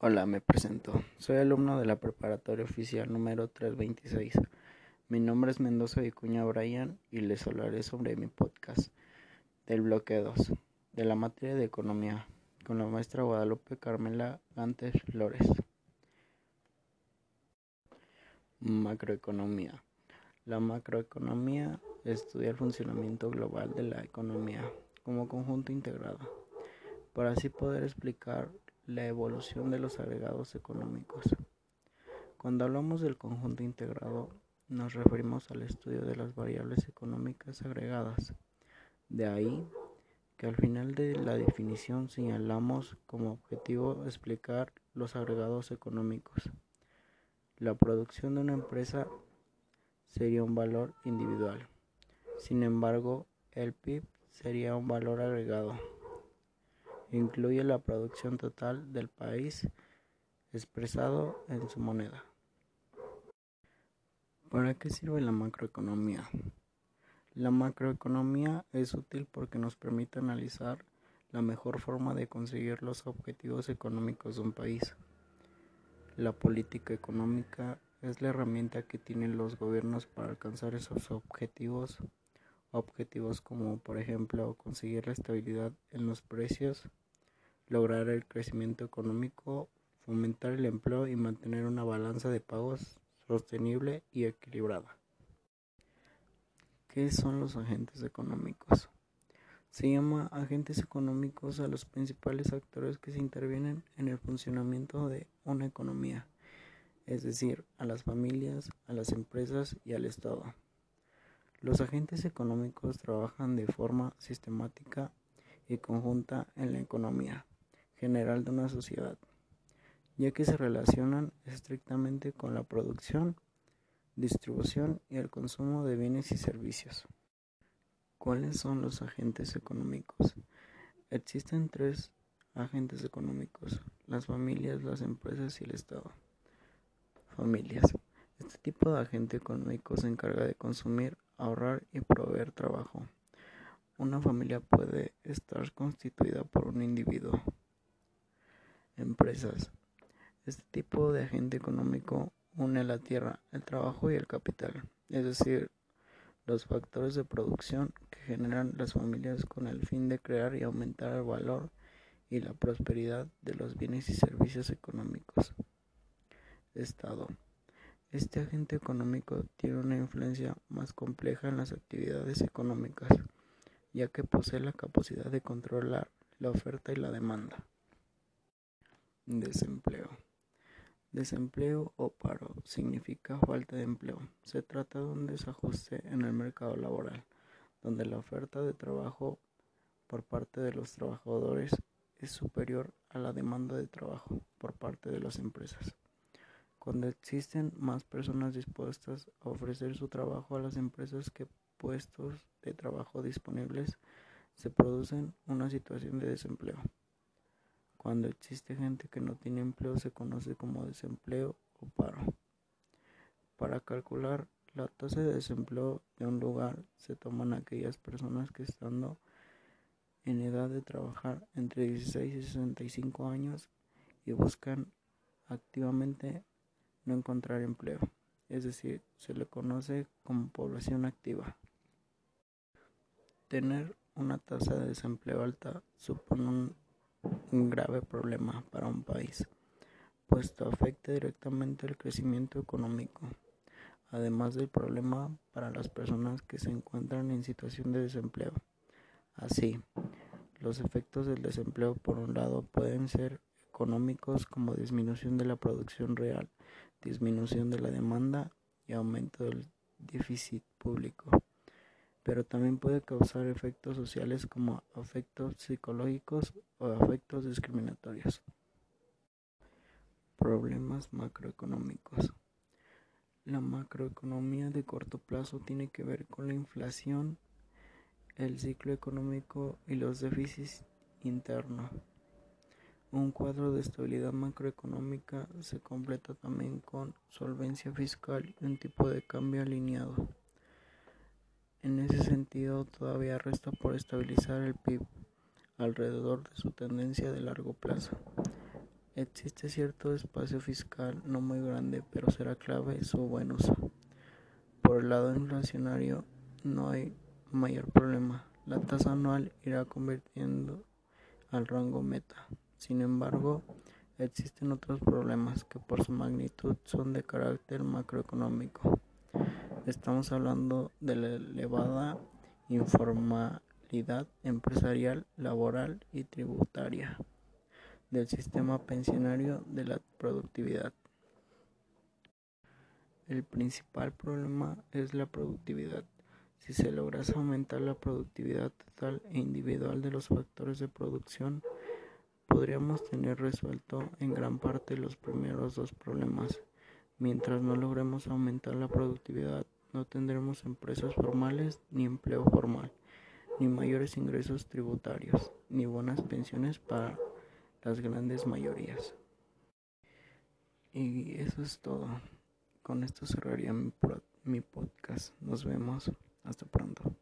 Hola, me presento. Soy alumno de la preparatoria oficial número 326. Mi nombre es Mendoza Vicuña Brian y les hablaré sobre mi podcast del bloque 2 de la materia de economía con la maestra Guadalupe Carmela Gantes Flores. Macroeconomía. La macroeconomía estudia el funcionamiento global de la economía como conjunto integrado, para así poder explicar la evolución de los agregados económicos. Cuando hablamos del conjunto integrado, nos referimos al estudio de las variables económicas agregadas. De ahí que al final de la definición señalamos como objetivo explicar los agregados económicos. La producción de una empresa sería un valor individual. Sin embargo, el PIB sería un valor agregado incluye la producción total del país expresado en su moneda. ¿Para qué sirve la macroeconomía? La macroeconomía es útil porque nos permite analizar la mejor forma de conseguir los objetivos económicos de un país. La política económica es la herramienta que tienen los gobiernos para alcanzar esos objetivos objetivos como por ejemplo conseguir la estabilidad en los precios, lograr el crecimiento económico, fomentar el empleo y mantener una balanza de pagos sostenible y equilibrada. ¿Qué son los agentes económicos? Se llama agentes económicos a los principales actores que se intervienen en el funcionamiento de una economía, es decir, a las familias, a las empresas y al Estado. Los agentes económicos trabajan de forma sistemática y conjunta en la economía general de una sociedad, ya que se relacionan estrictamente con la producción, distribución y el consumo de bienes y servicios. ¿Cuáles son los agentes económicos? Existen tres agentes económicos, las familias, las empresas y el Estado. Familias. Este tipo de agente económico se encarga de consumir ahorrar y proveer trabajo. Una familia puede estar constituida por un individuo. Empresas. Este tipo de agente económico une la tierra, el trabajo y el capital, es decir, los factores de producción que generan las familias con el fin de crear y aumentar el valor y la prosperidad de los bienes y servicios económicos. Estado. Este agente económico tiene una influencia más compleja en las actividades económicas, ya que posee la capacidad de controlar la oferta y la demanda. Desempleo. Desempleo o paro significa falta de empleo. Se trata de un desajuste en el mercado laboral, donde la oferta de trabajo por parte de los trabajadores es superior a la demanda de trabajo por parte de las empresas. Cuando existen más personas dispuestas a ofrecer su trabajo a las empresas que puestos de trabajo disponibles, se produce una situación de desempleo. Cuando existe gente que no tiene empleo se conoce como desempleo o paro. Para calcular la tasa de desempleo de un lugar se toman aquellas personas que estando en edad de trabajar entre 16 y 65 años y buscan activamente no encontrar empleo, es decir, se le conoce como población activa. Tener una tasa de desempleo alta supone un, grave problema para un país, puesto afecta directamente el crecimiento económico, además del problema para las personas que se encuentran en situación de desempleo. Así, los efectos del desempleo por un lado pueden ser económicos como disminución de la producción real, disminución de la demanda y aumento del déficit público. Pero también puede causar efectos sociales como efectos psicológicos o efectos discriminatorios. Problemas macroeconómicos. La macroeconomía de corto plazo tiene que ver con la inflación, el ciclo económico y los déficits internos. Un cuadro de estabilidad macroeconómica se completa también con solvencia fiscal y un tipo de cambio alineado. En ese sentido, todavía resta por estabilizar el PIB alrededor de su tendencia de largo plazo. Existe cierto espacio fiscal no muy grande, pero será clave su buen uso. Por el lado inflacionario no hay mayor problema. La tasa anual irá convirtiendo al rango meta. Sin embargo, existen otros problemas que por su magnitud son de carácter macroeconómico. Estamos hablando de la elevada informalidad empresarial, laboral y tributaria, del sistema pensionario, de la productividad. El principal problema es la productividad. Si se lograse aumentar la productividad total e individual de los factores de producción, podríamos tener resuelto en gran parte los primeros dos problemas. Mientras no logremos aumentar la productividad, no tendremos empresas formales ni empleo formal, ni mayores ingresos tributarios, ni buenas pensiones para las grandes mayorías. Y eso es todo. Con esto cerraría mi, mi podcast. Nos vemos. Hasta pronto.